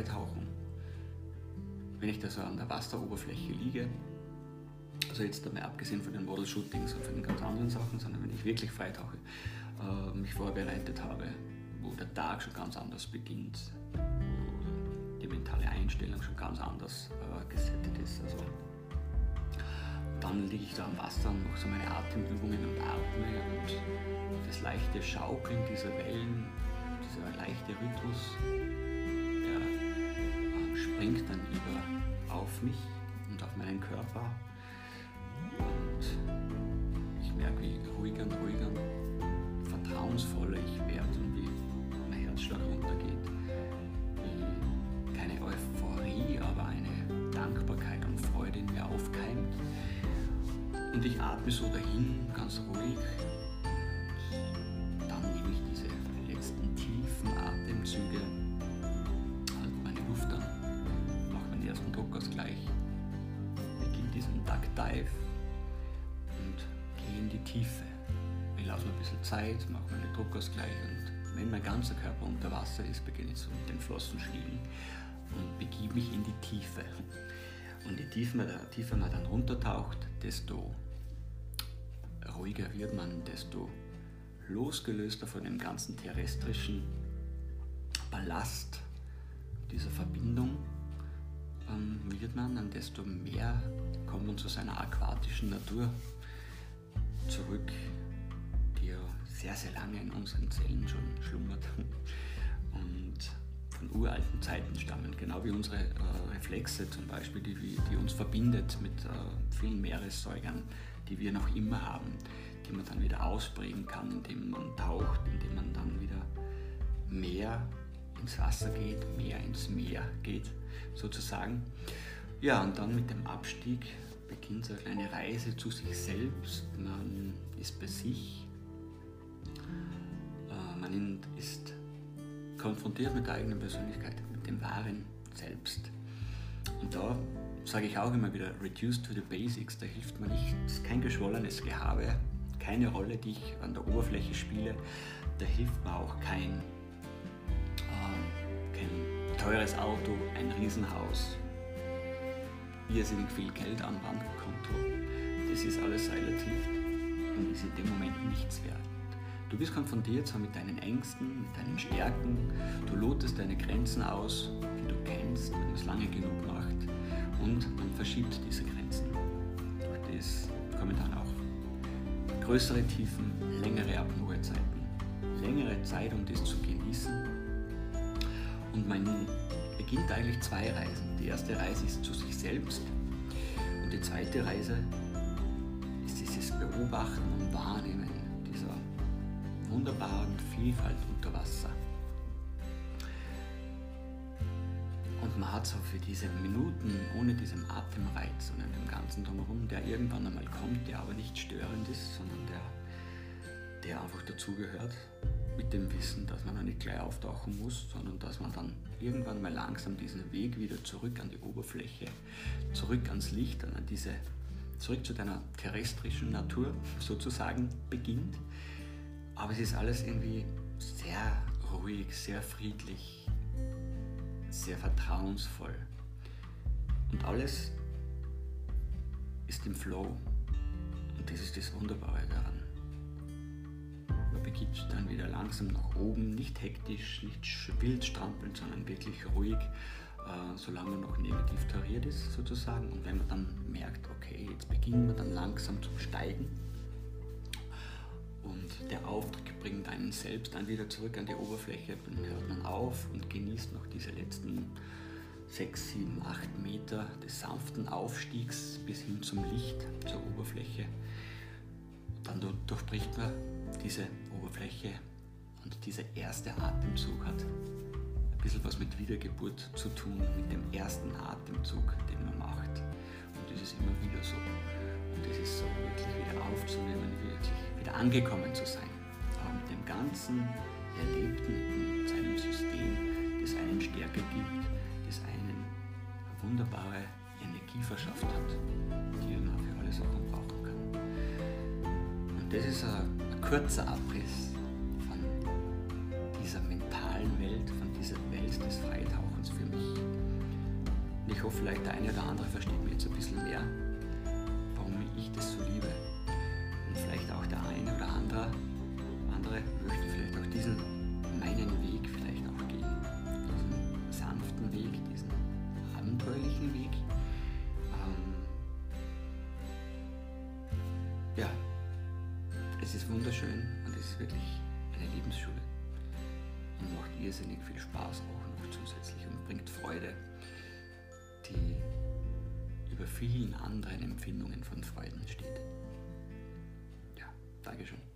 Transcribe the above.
Freitauchen, wenn ich da so an der Wasseroberfläche liege, also jetzt einmal abgesehen von den Model-Shootings und von den ganz anderen Sachen, sondern wenn ich wirklich freitauche, äh, mich vorbereitet habe, wo der Tag schon ganz anders beginnt, wo die mentale Einstellung schon ganz anders äh, gesettet ist. Also, dann liege ich da am Wasser und mache so meine Atemübungen und atme und das leichte Schaukeln dieser Wellen, dieser leichte Rhythmus, springt dann über auf mich und auf meinen Körper und ich merke, wie ruhiger und ruhiger und vertrauensvoller ich werde und wie mein Herzschlag runtergeht. Wie keine Euphorie, aber eine Dankbarkeit und Freude in mir aufkeimt. Und ich atme so dahin, ganz ruhig. Diesen Duck Dive in die Tiefe. Lasse mir ein bisschen Zeit, mache meine Druckausgleich und wenn mein ganzer Körper unter Wasser ist, beginne ich so mit den Flossen schliegen und begebe mich in die Tiefe. Und je tiefer, tiefer man dann runtertaucht, desto ruhiger wird man, desto losgelöster von dem ganzen terrestrischen Ballast dieser Verbindung ähm, wird man, dann desto mehr kommt man zu seiner aquatischen Natur zurück, die ja sehr, sehr lange in unseren Zellen schon schlummert und von uralten Zeiten stammen, genau wie unsere äh, Reflexe zum Beispiel, die, die uns verbindet mit äh, vielen Meeressäugern, die wir noch immer haben, die man dann wieder ausprägen kann, indem man taucht, indem man dann wieder mehr ins Wasser geht, mehr ins Meer geht, sozusagen. Ja, und dann mit dem Abstieg beginnt so eine Reise zu sich selbst. Man ist bei sich. Äh, man ist konfrontiert mit der eigenen Persönlichkeit, mit dem wahren Selbst. Und da sage ich auch immer wieder, reduce to the basics, da hilft mir nicht kein geschwollenes Gehabe, keine Rolle, die ich an der Oberfläche spiele, da hilft mir auch kein, äh, kein teures Auto, ein Riesenhaus, irrsinnig viel Geld am Bankkonto. Das ist alles relativ und ist in dem Moment nichts wert. Du bist konfrontiert so mit deinen Ängsten, mit deinen Stärken. Du lotest deine Grenzen aus, die du kennst, wenn man es lange genug macht. Und man verschiebt diese Grenzen. Durch das kommen dann auch größere Tiefen, längere Apnoe-Zeiten. Längere Zeit, um das zu genießen. Und mein beginnt eigentlich zwei Reisen. Die erste Reise ist zu sich selbst und die zweite Reise ist dieses Beobachten und Wahrnehmen dieser wunderbaren Vielfalt unter Wasser. Und man hat so für diese Minuten ohne diesen Atemreiz und dem ganzen drumherum, der irgendwann einmal kommt, der aber nicht störend ist, sondern der, der einfach dazugehört, mit dem Wissen, dass man nicht gleich auftauchen muss, sondern dass man dann irgendwann mal langsam diesen Weg wieder zurück an die Oberfläche, zurück ans Licht, an diese, zurück zu deiner terrestrischen Natur sozusagen beginnt. Aber es ist alles irgendwie sehr ruhig, sehr friedlich, sehr vertrauensvoll. Und alles ist im Flow. Und das ist das Wunderbare daran begibt dann wieder langsam nach oben, nicht hektisch, nicht wild strampeln, sondern wirklich ruhig, äh, solange man noch negativ tariert ist sozusagen. Und wenn man dann merkt, okay, jetzt beginnen wir dann langsam zum Steigen und der Auftritt bringt einen selbst dann wieder zurück an die Oberfläche, dann hört man auf und genießt noch diese letzten 6, 7, 8 Meter des sanften Aufstiegs bis hin zum Licht, zur Oberfläche. Dann durchbricht man diese Oberfläche und dieser erste Atemzug hat ein bisschen was mit Wiedergeburt zu tun, mit dem ersten Atemzug, den man macht. Und das ist immer wieder so. Und es ist so wirklich wieder aufzunehmen, wirklich wieder angekommen zu sein. Aber mit dem ganzen Erlebten in seinem System, das einen Stärke gibt, das einen eine wunderbare Energie verschafft hat, die man für alle Sachen brauchen kann. Und das ist ein kurzer Abriss von dieser mentalen Welt, von dieser Welt des Freitauchens für mich. Und ich hoffe, vielleicht der eine oder andere versteht mir jetzt ein bisschen mehr, warum ich das so liebe. Und vielleicht auch der eine oder andere, andere möchte vielleicht auch diesen meinen Weg vielleicht auch gehen. Diesen sanften Weg, diesen abenteuerlichen Weg. Ähm, ja, es ist wunderschön und es ist wirklich eine Lebensschule und macht irrsinnig viel Spaß auch noch zusätzlich und bringt Freude, die über vielen anderen Empfindungen von Freuden steht. Ja, Dankeschön.